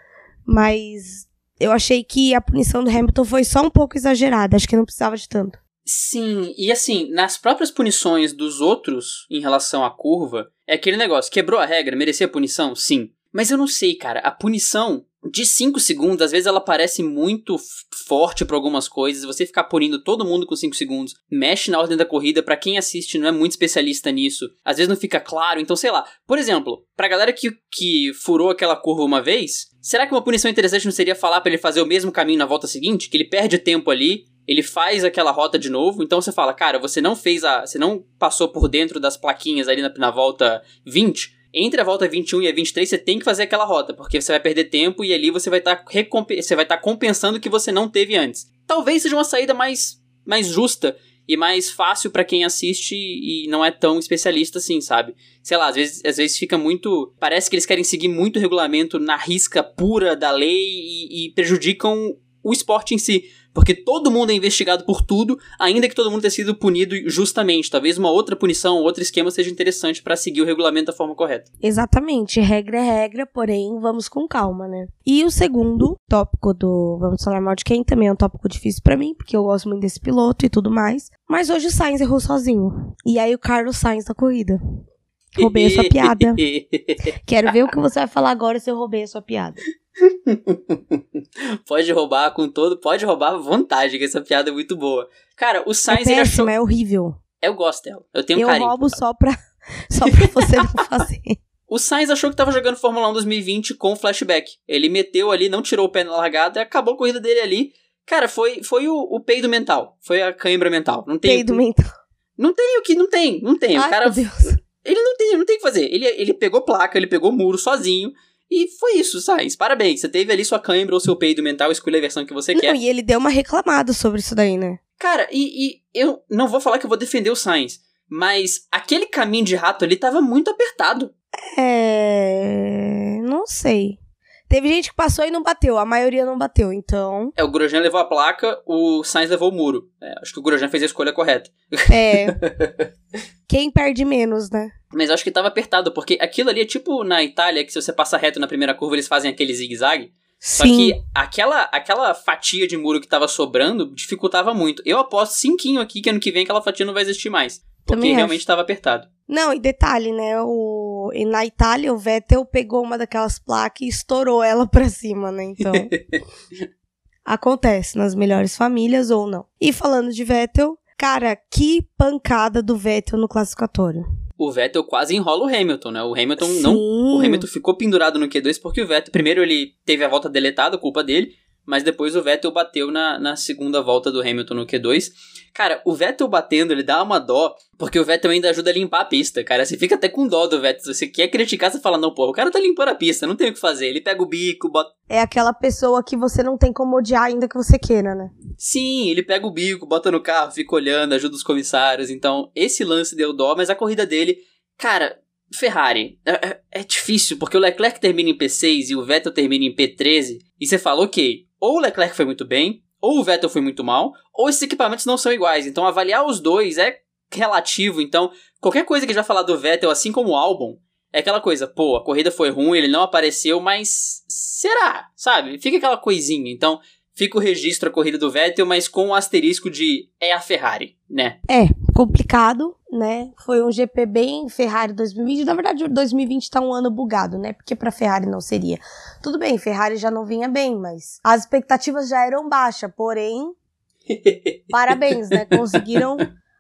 S1: Mas eu achei que a punição do Hamilton foi só um pouco exagerada. Acho que não precisava de tanto.
S2: Sim, e assim, nas próprias punições dos outros em relação à curva, é aquele negócio, quebrou a regra, merecia punição? Sim. Mas eu não sei, cara, a punição de 5 segundos, às vezes ela parece muito forte para algumas coisas. Você ficar punindo todo mundo com 5 segundos, mexe na ordem da corrida. para quem assiste não é muito especialista nisso, às vezes não fica claro. Então, sei lá. Por exemplo, pra galera que, que furou aquela curva uma vez, será que uma punição interessante não seria falar para ele fazer o mesmo caminho na volta seguinte? Que ele perde tempo ali, ele faz aquela rota de novo, então você fala, cara, você não fez a. Você não passou por dentro das plaquinhas ali na, na volta 20 entre a volta 21 e a 23 você tem que fazer aquela rota, porque você vai perder tempo e ali você vai estar tá estar tá compensando o que você não teve antes. Talvez seja uma saída mais mais justa e mais fácil para quem assiste e não é tão especialista assim, sabe? Sei lá, às vezes, às vezes fica muito. Parece que eles querem seguir muito o regulamento na risca pura da lei e, e prejudicam o esporte em si. Porque todo mundo é investigado por tudo, ainda que todo mundo tenha sido punido justamente. Talvez uma outra punição, outro esquema seja interessante para seguir o regulamento da forma correta.
S1: Exatamente. Regra é regra, porém, vamos com calma, né? E o segundo tópico do Vamos Falar Mal de Quem também é um tópico difícil para mim, porque eu gosto muito desse piloto e tudo mais. Mas hoje o Sainz errou sozinho. E aí o Carlos Sainz da corrida. Roubei a sua piada. Quero ver o que você vai falar agora se eu roubei a sua piada.
S2: pode roubar com todo. Pode roubar à vontade, que essa piada é muito boa. Cara, o Sainz
S1: é
S2: péssima,
S1: achou... é horrível.
S2: Eu gosto dela. Eu tenho
S1: eu
S2: carinho.
S1: Eu roubo só pra, só pra você não fazer.
S2: O Sainz achou que tava jogando Fórmula 1 2020 com flashback. Ele meteu ali, não tirou o pé na largada, acabou a corrida dele ali. Cara, foi, foi o, o peido mental. Foi a cãibra mental. Não tem.
S1: Peido mental.
S2: Não tem o que. Não tem. Não tem.
S1: Ai,
S2: o cara.
S1: Meu Deus.
S2: Ele não tem, não tem o que fazer. Ele, ele pegou placa, ele pegou muro sozinho. E foi isso, Sainz. Parabéns. Você teve ali sua câimbra ou seu peido mental, escolha a versão que você
S1: não,
S2: quer.
S1: E ele deu uma reclamada sobre isso daí, né?
S2: Cara, e, e, eu não vou falar que eu vou defender o Sainz, mas aquele caminho de rato ali tava muito apertado.
S1: É. Não sei. Teve gente que passou e não bateu, a maioria não bateu, então.
S2: É, o Grosjean levou a placa, o Sainz levou o muro. É, acho que o Grosjean fez a escolha correta.
S1: É. Quem perde menos, né?
S2: Mas acho que tava apertado, porque aquilo ali é tipo na Itália, que se você passa reto na primeira curva, eles fazem aquele zigue-zague. Só que aquela, aquela fatia de muro que tava sobrando dificultava muito. Eu aposto cinquinho aqui que ano que vem aquela fatia não vai existir mais. Porque Também realmente estava apertado.
S1: Não, e detalhe, né? O... E na Itália, o Vettel pegou uma daquelas placas e estourou ela pra cima, né? Então. acontece nas melhores famílias ou não. E falando de Vettel, cara, que pancada do Vettel no classificatório.
S2: O Vettel quase enrola o Hamilton, né? O Hamilton Sim. não. O Hamilton ficou pendurado no Q2 porque o Vettel, primeiro ele teve a volta deletada, culpa dele mas depois o Vettel bateu na, na segunda volta do Hamilton no Q2. Cara, o Vettel batendo, ele dá uma dó, porque o Vettel ainda ajuda a limpar a pista, cara. Você fica até com dó do Vettel. Você quer criticar, você fala, não, pô, o cara tá limpando a pista, não tem o que fazer. Ele pega o bico, bota.
S1: É aquela pessoa que você não tem como odiar ainda que você queira, né?
S2: Sim, ele pega o bico, bota no carro, fica olhando, ajuda os comissários. Então, esse lance deu dó, mas a corrida dele, cara, Ferrari, é, é, é, difícil, porque o Leclerc termina em P6 e o Vettel termina em P13, e você fala, ok, ou o Leclerc foi muito bem, ou o Vettel foi muito mal, ou esses equipamentos não são iguais. Então avaliar os dois é relativo. Então, qualquer coisa que a gente vai falar do Vettel, assim como o álbum, é aquela coisa, pô, a corrida foi ruim, ele não apareceu, mas será? Sabe? Fica aquela coisinha. Então, fica o registro a corrida do Vettel, mas com o asterisco de é a Ferrari, né?
S1: É, complicado, né? Foi um GP bem Ferrari 2020. Na verdade, 2020 tá um ano bugado, né? Porque pra Ferrari não seria. Tudo bem, Ferrari já não vinha bem, mas as expectativas já eram baixas, porém, parabéns, né? Conseguiram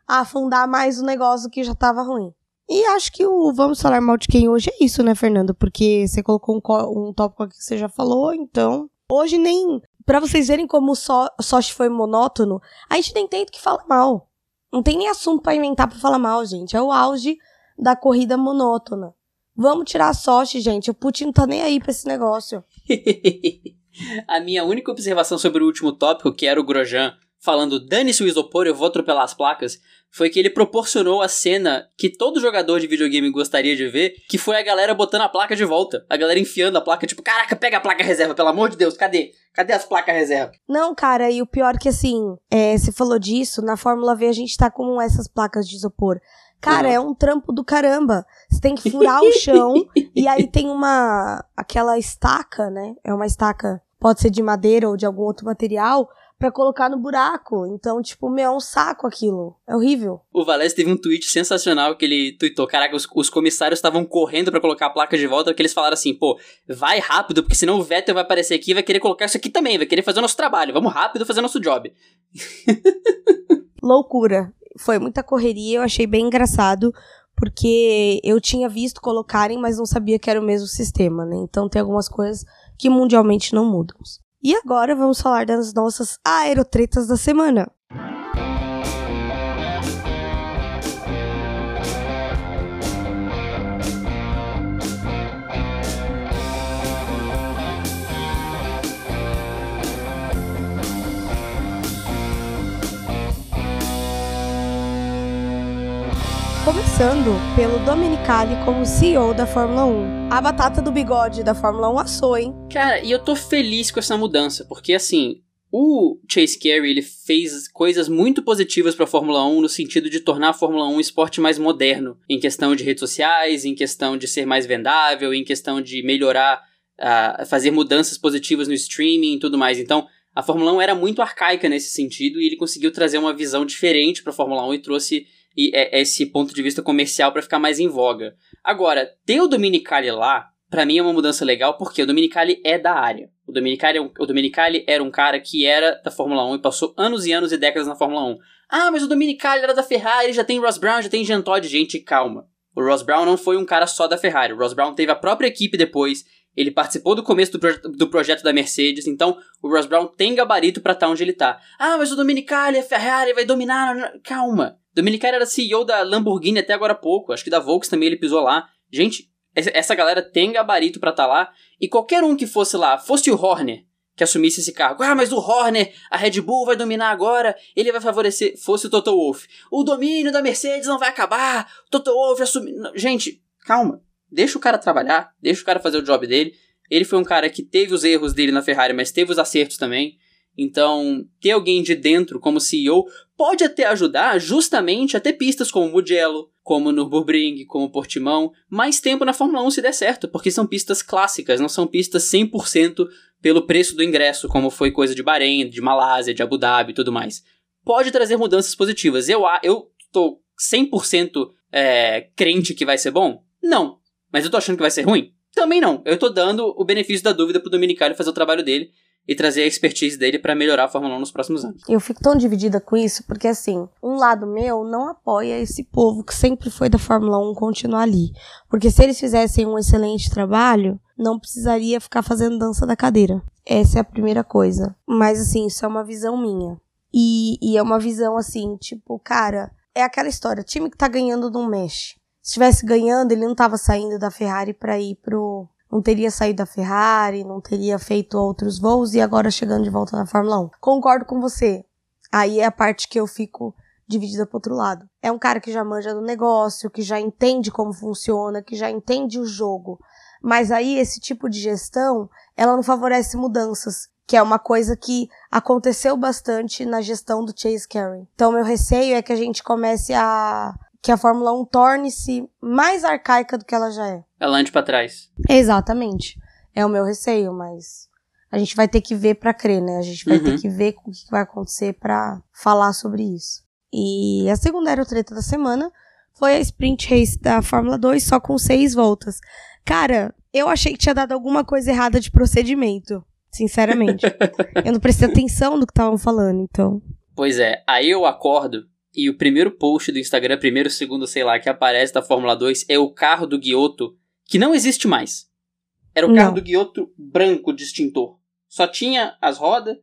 S1: afundar mais o negócio que já tava ruim. E acho que o Vamos Falar Mal de Quem hoje é isso, né, Fernando? Porque você colocou um, um tópico aqui que você já falou, então. Hoje nem. Pra vocês verem como o so, Sochi foi monótono, a gente nem tem o que falar mal. Não tem nem assunto para inventar pra falar mal, gente. É o auge da corrida monótona. Vamos tirar a Sochi, gente. O Putin não tá nem aí pra esse negócio.
S2: a minha única observação sobre o último tópico, que era o Grosjean falando dane-se o isopor, eu vou atropelar as placas, foi que ele proporcionou a cena que todo jogador de videogame gostaria de ver, que foi a galera botando a placa de volta. A galera enfiando a placa, tipo, caraca, pega a placa reserva, pelo amor de Deus, cadê? Cadê as placas reserva?
S1: Não, cara, e o pior que assim, é, você falou disso, na Fórmula V a gente tá com essas placas de isopor. Cara, uhum. é um trampo do caramba. Você tem que furar o chão e aí tem uma aquela estaca, né? É uma estaca, pode ser de madeira ou de algum outro material, para colocar no buraco. Então, tipo, meu, é um saco aquilo. É horrível.
S2: O Valés teve um tweet sensacional que ele tweetou: Caraca, os, os comissários estavam correndo para colocar a placa de volta, que eles falaram assim: pô, vai rápido, porque senão o Vettel vai aparecer aqui e vai querer colocar isso aqui também, vai querer fazer o nosso trabalho. Vamos rápido fazer nosso job.
S1: Loucura. Foi muita correria, eu achei bem engraçado porque eu tinha visto colocarem, mas não sabia que era o mesmo sistema, né? Então tem algumas coisas que mundialmente não mudam. E agora vamos falar das nossas aerotretas da semana. Começando pelo Dominicali como CEO da Fórmula 1. A batata do bigode da Fórmula 1 assou, hein?
S2: Cara, e eu tô feliz com essa mudança, porque assim, o Chase Carey ele fez coisas muito positivas para a Fórmula 1 no sentido de tornar a Fórmula 1 um esporte mais moderno, em questão de redes sociais, em questão de ser mais vendável, em questão de melhorar, uh, fazer mudanças positivas no streaming e tudo mais. Então, a Fórmula 1 era muito arcaica nesse sentido e ele conseguiu trazer uma visão diferente para a Fórmula 1 e trouxe e é, esse ponto de vista comercial para ficar mais em voga. Agora, ter o Dominicali lá, para mim é uma mudança legal, porque o Dominicali é da área. O Dominicali, é o Dominicali era um cara que era da Fórmula 1 e passou anos e anos e décadas na Fórmula 1. Ah, mas o Dominicali era da Ferrari, já tem Ross Brown, já tem Jean Todt. Gente, calma. O Ross Brown não foi um cara só da Ferrari. O Ross Brown teve a própria equipe depois. Ele participou do começo do, proje do projeto da Mercedes, então o Ross Brown tem gabarito para estar tá onde ele tá. Ah, mas o Dominicali, a Ferrari vai dominar. Calma. Dominicali era CEO da Lamborghini até agora há pouco, acho que da Volks também ele pisou lá. Gente, essa galera tem gabarito para estar tá lá, e qualquer um que fosse lá, fosse o Horner, que assumisse esse cargo. Ah, mas o Horner, a Red Bull vai dominar agora, ele vai favorecer. Fosse o Toto Wolff. O domínio da Mercedes não vai acabar, Toto Wolff assumir. Gente, calma. Deixa o cara trabalhar, deixa o cara fazer o job dele. Ele foi um cara que teve os erros dele na Ferrari, mas teve os acertos também. Então, ter alguém de dentro como CEO pode até ajudar justamente a ter pistas como Mugello, como Nürburgring, como Portimão, mais tempo na Fórmula 1 se der certo, porque são pistas clássicas, não são pistas 100% pelo preço do ingresso, como foi coisa de Bahrein, de Malásia, de Abu Dhabi e tudo mais. Pode trazer mudanças positivas. Eu, eu tô 100% é, crente que vai ser bom? Não. Mas eu tô achando que vai ser ruim? Também não. Eu tô dando o benefício da dúvida pro Dominicali fazer o trabalho dele e trazer a expertise dele para melhorar a Fórmula 1 nos próximos anos.
S1: Eu fico tão dividida com isso, porque assim, um lado meu não apoia esse povo que sempre foi da Fórmula 1 continuar ali. Porque se eles fizessem um excelente trabalho, não precisaria ficar fazendo dança da cadeira. Essa é a primeira coisa. Mas assim, isso é uma visão minha. E, e é uma visão assim, tipo, cara, é aquela história, time que tá ganhando não mexe. Se estivesse ganhando, ele não tava saindo da Ferrari para ir pro, não teria saído da Ferrari, não teria feito outros voos e agora chegando de volta na Fórmula 1. Concordo com você. Aí é a parte que eu fico dividida pro outro lado. É um cara que já manja do negócio, que já entende como funciona, que já entende o jogo. Mas aí esse tipo de gestão, ela não favorece mudanças, que é uma coisa que aconteceu bastante na gestão do Chase Carey. Então meu receio é que a gente comece a que a Fórmula 1 torne-se mais arcaica do que ela já é.
S2: Ela ande para trás.
S1: Exatamente. É o meu receio, mas a gente vai ter que ver para crer, né? A gente vai
S2: Uhum.
S1: ter que ver o que vai acontecer para falar sobre isso. E a segunda aerotreta da semana foi a sprint race da Fórmula 2, só com seis voltas. Cara, eu achei que tinha dado alguma coisa errada de procedimento, sinceramente. eu não prestei atenção no que estavam falando, então.
S2: Pois é, aí eu acordo e o primeiro post do Instagram, primeiro, segundo, sei lá, que aparece da Fórmula 2 é o carro do Guioto, que não existe mais. Era o carro
S1: Não.
S2: do Guioto branco de extintor. Só tinha as rodas,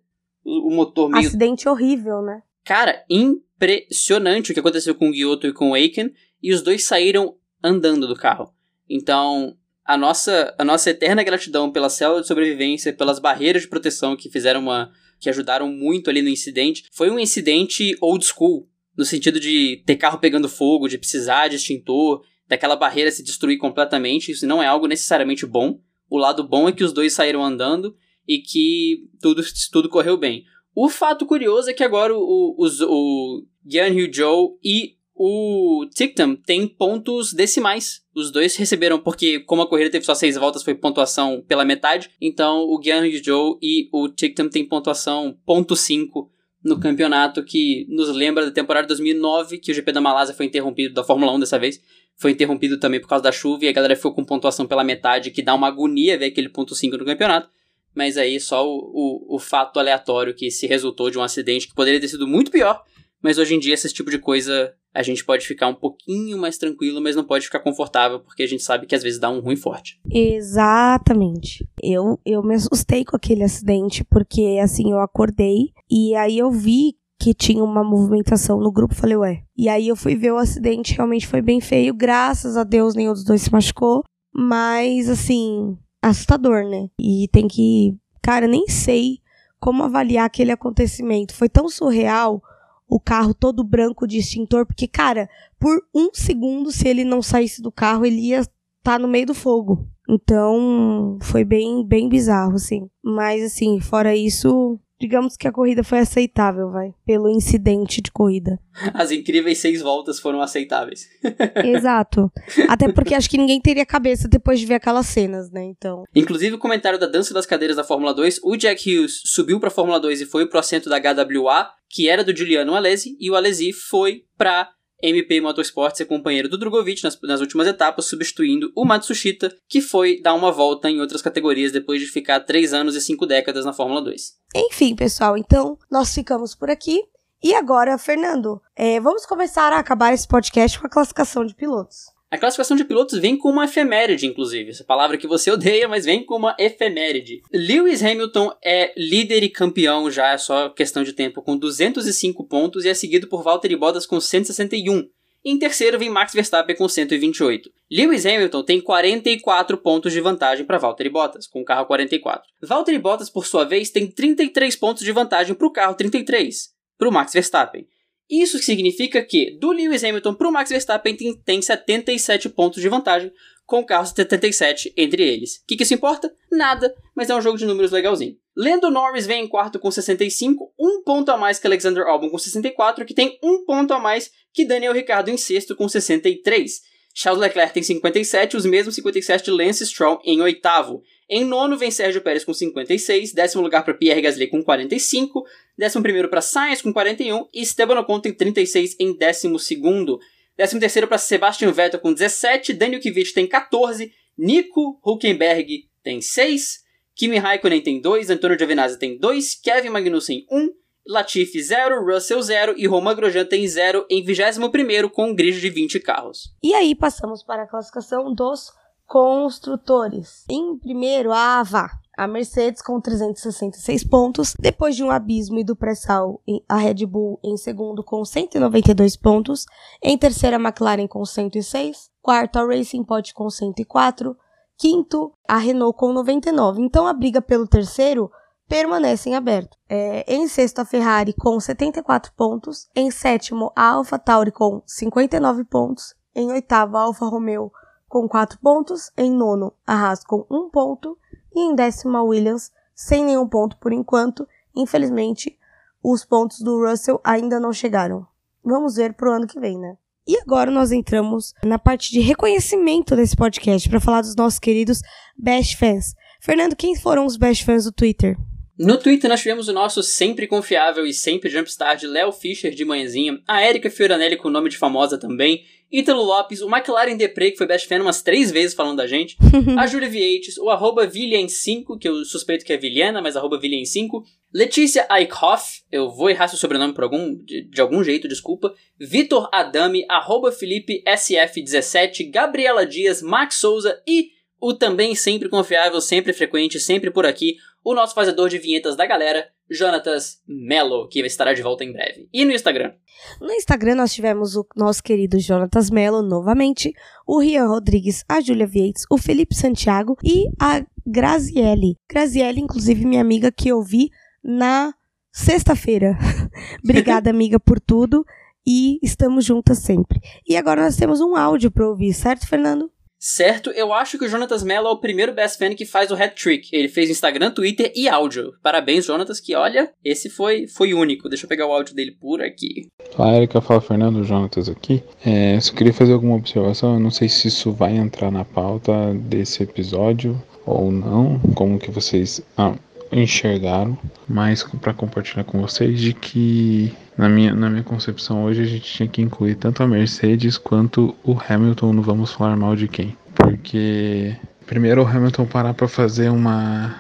S2: o o motor meio
S1: Acidente horrível, né?
S2: Cara, impressionante o que aconteceu com o Guioto e com o Aiken, e os dois saíram andando do carro. Então, a nossa, a nossa eterna gratidão pela célula de sobrevivência, pelas barreiras de proteção que fizeram uma. que ajudaram muito ali no incidente. Foi um incidente old school, no sentido de ter carro pegando fogo, de precisar de extintor, daquela barreira se destruir completamente. Isso não é algo necessariamente bom. O lado bom é que os dois saíram andando e que tudo, tudo correu bem. O fato curioso é que agora o, o Hu Zhou e o Tictum têm pontos decimais. Os dois receberam, porque como a corrida teve só seis voltas, foi pontuação pela metade. Então o Hu Zhou e o Tictum têm pontuação ponto .5 no campeonato, que nos lembra da temporada de 2009, que o GP da Malásia foi interrompido, da Fórmula 1 dessa vez, foi interrompido também por causa da chuva, e a galera ficou com pontuação pela metade, que dá uma agonia ver aquele ponto .5 no campeonato. Mas aí só o, o, o fato aleatório que se resultou de um acidente que poderia ter sido muito pior. Mas hoje em dia, esse tipo de coisa, a gente pode ficar um pouquinho mais tranquilo, mas não pode ficar confortável, porque a gente sabe que às vezes dá um ruim forte.
S1: Exatamente. Eu, eu me assustei com aquele acidente, porque assim, eu acordei e aí eu vi que tinha uma movimentação no grupo, falei, ué. E aí eu fui ver o acidente, realmente foi bem feio, graças a Deus nenhum dos dois se machucou, mas assim, assustador, né? E tem que, cara, nem sei como avaliar aquele acontecimento. Foi tão surreal o carro todo branco de extintor, porque, cara, por um segundo, se ele não saísse do carro, ele ia tá no meio do fogo. Então, foi bem, bem bizarro, assim. Mas, assim, fora isso, digamos que a corrida foi aceitável, vai. Pelo incidente de corrida.
S2: As incríveis seis voltas foram aceitáveis.
S1: Exato. Até porque acho que ninguém teria cabeça depois de ver aquelas cenas, né? Então.
S2: Inclusive, o comentário da dança das cadeiras da Fórmula 2, o Jack Hughes subiu pra Fórmula 2 e foi pro assento da HWA, que era do Giuliano Alesi, e o Alesi foi pra MP Motorsport ser companheiro do Drogovic nas, nas últimas etapas, substituindo o Matsushita, que foi dar uma volta em outras categorias depois de ficar 3 anos e 5 décadas na Fórmula 2.
S1: Enfim, pessoal, então nós ficamos por aqui. E agora, Fernando, é, vamos começar a acabar esse podcast com a classificação de pilotos.
S2: A classificação de pilotos vem com uma efeméride, inclusive. Essa palavra que você odeia, mas vem com uma efeméride. Lewis Hamilton é líder e campeão já, é só questão de tempo, com 205 pontos e é seguido por Valtteri Bottas com 161. Em terceiro vem Max Verstappen com 128. Lewis Hamilton tem 44 pontos de vantagem para Valtteri Bottas, com o carro 44. Valtteri Bottas, por sua vez, tem 33 pontos de vantagem para o carro 33, para o Max Verstappen. Isso significa que do Lewis Hamilton para o Max Verstappen tem, tem 77 pontos de vantagem, com o carro 77 entre eles. O que, que isso importa? Nada, mas é um jogo de números legalzinho. Lando Norris vem em quarto com 65, um ponto a mais que Alexander Albon com 64, que tem um ponto a mais que Daniel Ricciardo em sexto com 63. Charles Leclerc tem 57, os mesmos 57 de Lance Stroll em oitavo. Em nono vem Sérgio Pérez com 56, décimo lugar para Pierre Gasly com 45, décimo primeiro para Sainz com 41 e Esteban Ocon tem 36 em décimo segundo. Décimo terceiro para Sebastian Vettel com 17, Daniel Kvyat tem 14, Nico Huckenberg tem 6, Kimi Raikkonen tem 2, Antônio Giovinazzi tem 2, Kevin Magnussen 1, Latifi 0, Russell 0 e Romain Grosjean tem 0 em 21º com um grid de 20 carros.
S1: E aí passamos para a classificação dos construtores. Em primeiro, a Ava. A Mercedes com 366 pontos, depois de um abismo e do pré-sal, a Red Bull em segundo com 192 pontos, em terceira a McLaren com 106, quarto a Racing Point com 104, quinto a Renault com 99. Então a briga pelo terceiro permanece em aberto. É, em sexto a Ferrari com 74 pontos, em sétimo a Alfa Tauri com 59 pontos, em oitavo a Alfa Romeo com 4 pontos, em nono a Haas com 1 ponto e em décimo a Williams sem nenhum ponto por enquanto. Infelizmente, os pontos do Russell ainda não chegaram. Vamos ver pro ano que vem, né? E agora nós entramos na parte de reconhecimento desse podcast para falar dos nossos queridos Best Fans. Fernando, quem foram os best fans do Twitter?
S2: No Twitter nós tivemos o nosso sempre confiável e sempre jumpstar de Léo Fischer de manhãzinha, a Erika Fioranelli com nome de famosa também, Ítalo Lopes, o McLaren Depre, que foi best fan umas três vezes falando da gente, a Júlia Vietes, o arroba Villian5, que eu suspeito que é Vilhena, mas arroba Villian5, Letícia Eichhoff, eu vou errar seu sobrenome por algum, de, de algum jeito, desculpa, Vitor Adame, arroba Felipe SF17, Gabriela Dias, Max Souza e o também sempre confiável, sempre frequente, sempre por aqui, o nosso fazedor de vinhetas da galera, Jonatas Mello, que estará de volta em breve. E no Instagram?
S1: No Instagram nós tivemos o nosso querido Jonatas Mello novamente, o Rian Rodrigues, a Júlia Vieites, o Felipe Santiago e a Graziele. Graziele, inclusive, minha amiga que eu vi na sexta-feira. Obrigada, amiga, por tudo e estamos juntas sempre. E agora nós temos um áudio para ouvir, certo, Fernando?
S2: Certo, eu acho que o Jonatas Mello é o primeiro best fan que faz o hat trick. Ele fez Instagram, Twitter e áudio. Parabéns, Jonatas, que olha, esse foi foi único. Deixa eu pegar o áudio dele por aqui.
S3: Fala, Erika, fala Fernando Jonatas aqui. É, só queria fazer alguma observação. Eu não sei se isso vai entrar na pauta desse episódio ou não. Como que vocês ah, enxergaram, mas para compartilhar com vocês de que na minha, na minha concepção hoje a gente tinha que incluir tanto a Mercedes quanto o Hamilton não Vamos Falar Mal de Quem. Porque primeiro o Hamilton parar para fazer uma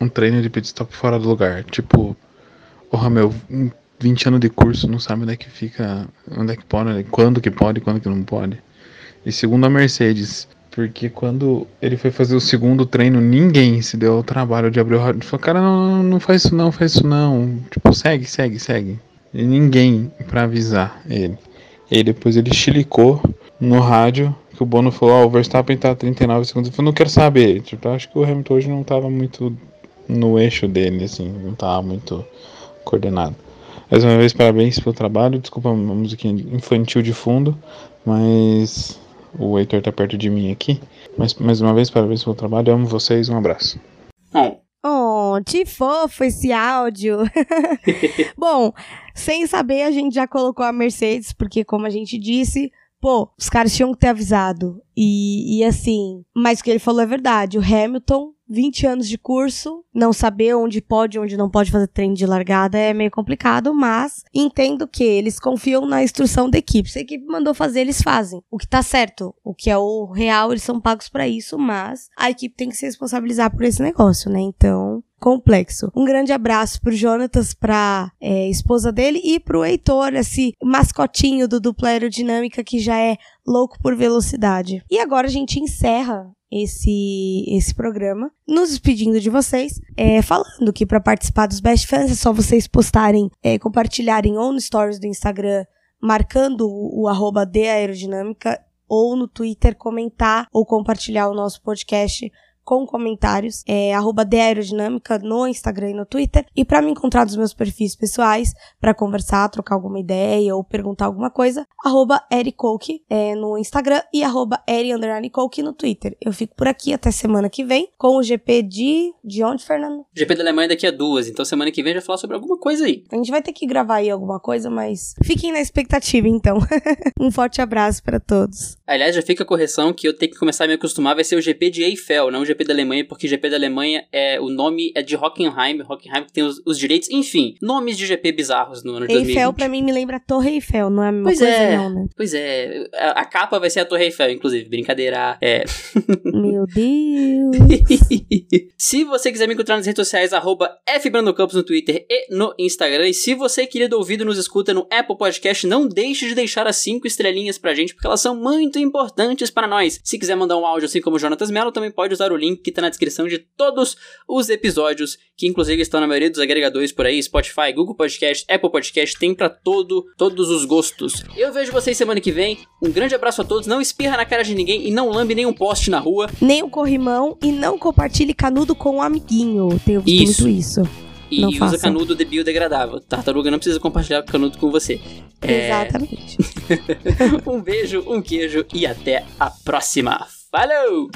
S3: um treino de pit stop fora do lugar. Tipo, o Hamilton 20 anos de curso, não sabe onde é que fica, onde é que pode, quando que pode, quando que não pode. E segundo a Mercedes, porque quando ele foi fazer o segundo treino, ninguém se deu ao trabalho de abrir o rádio. Falou, cara, não, não faz isso não, faz isso não. Tipo, segue, segue, segue. E ninguém para avisar ele. E aí depois ele chilicou no rádio que o Bono falou, ó, oh, o Verstappen tá 39 segundos. Ele falou, não quero saber. Tipo, acho que o Hamilton hoje não tava muito no eixo dele, assim, não tava muito coordenado. Mais uma vez, parabéns pelo trabalho. Desculpa a musiquinha infantil de fundo, mas o Heitor tá perto de mim aqui. Mas mais uma vez, parabéns pelo trabalho. amo vocês. Um abraço.
S1: Que fofo esse áudio. Bom, sem saber, a gente já colocou a Mercedes, porque como a gente disse, pô, os caras tinham que ter avisado. E, e assim, mas o que ele falou é verdade. O Hamilton 20 anos de curso, não saber onde pode onde não pode fazer treino de largada é meio complicado, mas entendo que eles confiam na instrução da equipe. Se a equipe mandou fazer, eles fazem. O que tá certo, o que é o real, eles são pagos para isso, mas a equipe tem que se responsabilizar por esse negócio, né? Então, complexo. Um grande abraço pro Jonatas, pra é, esposa dele e pro Heitor, esse mascotinho do dupla aerodinâmica que já é louco por velocidade. E agora a gente encerra esse, esse programa, nos despedindo de vocês, é, falando que para participar dos Best Fans é só vocês postarem, é, compartilharem ou no stories do Instagram, marcando o, arroba de aerodinâmica, ou no Twitter comentar ou compartilhar o nosso podcast com comentários, é arroba Aerodinâmica no Instagram e no Twitter. E para me encontrar nos meus perfis pessoais, para conversar, trocar alguma ideia ou perguntar alguma coisa, arroba Ericoke é, no Instagram e arroba Eri no Twitter. Eu fico por aqui até semana que vem com o GP de. De onde, Fernando?
S2: GP da Alemanha daqui a duas, então semana que vem já falar sobre alguma coisa aí.
S1: A gente vai ter que gravar aí alguma coisa, mas fiquem na expectativa então. um forte abraço para todos.
S2: Aliás, já fica a correção que eu tenho que começar a me acostumar, vai ser o GP de Eiffel, não o GP GP da Alemanha, porque GP da Alemanha é o nome é de Hockenheim, Hockenheim que tem os, os direitos, enfim, nomes de GP bizarros no ano de
S1: Eiffel 2020. pra mim me lembra Torre Eiffel, não é a mesma
S2: pois
S1: coisa
S2: é,
S1: não, né?
S2: Pois é, a, a, capa vai ser a Torre Eiffel, inclusive, brincadeira, é.
S1: Meu Deus!
S2: se você quiser me encontrar nas redes sociais, arroba FBrandoCampos no Twitter e no Instagram, e se você, querido ouvido, nos escuta no Apple Podcast, não deixe de deixar as cinco estrelinhas pra gente, porque elas são muito importantes para nós. Se quiser mandar um áudio assim como o Jonatas Mello, também pode usar o link que tá na descrição de todos os episódios, que inclusive estão na maioria dos agregadores por aí, Spotify, Google Podcast, Apple Podcast, tem para todo, todos os gostos. Eu vejo vocês semana que vem. Um grande abraço a todos. Não espirra na cara de ninguém e não lambe nenhum poste na rua.
S1: Nem um corrimão e não compartilhe canudo com um amiguinho. Tenho visto isso. muito isso.
S2: E não usa faça. canudo de biodegradável. Tartaruga não precisa compartilhar canudo com você.
S1: É... Exatamente.
S2: um beijo, um queijo e até a próxima. Falou!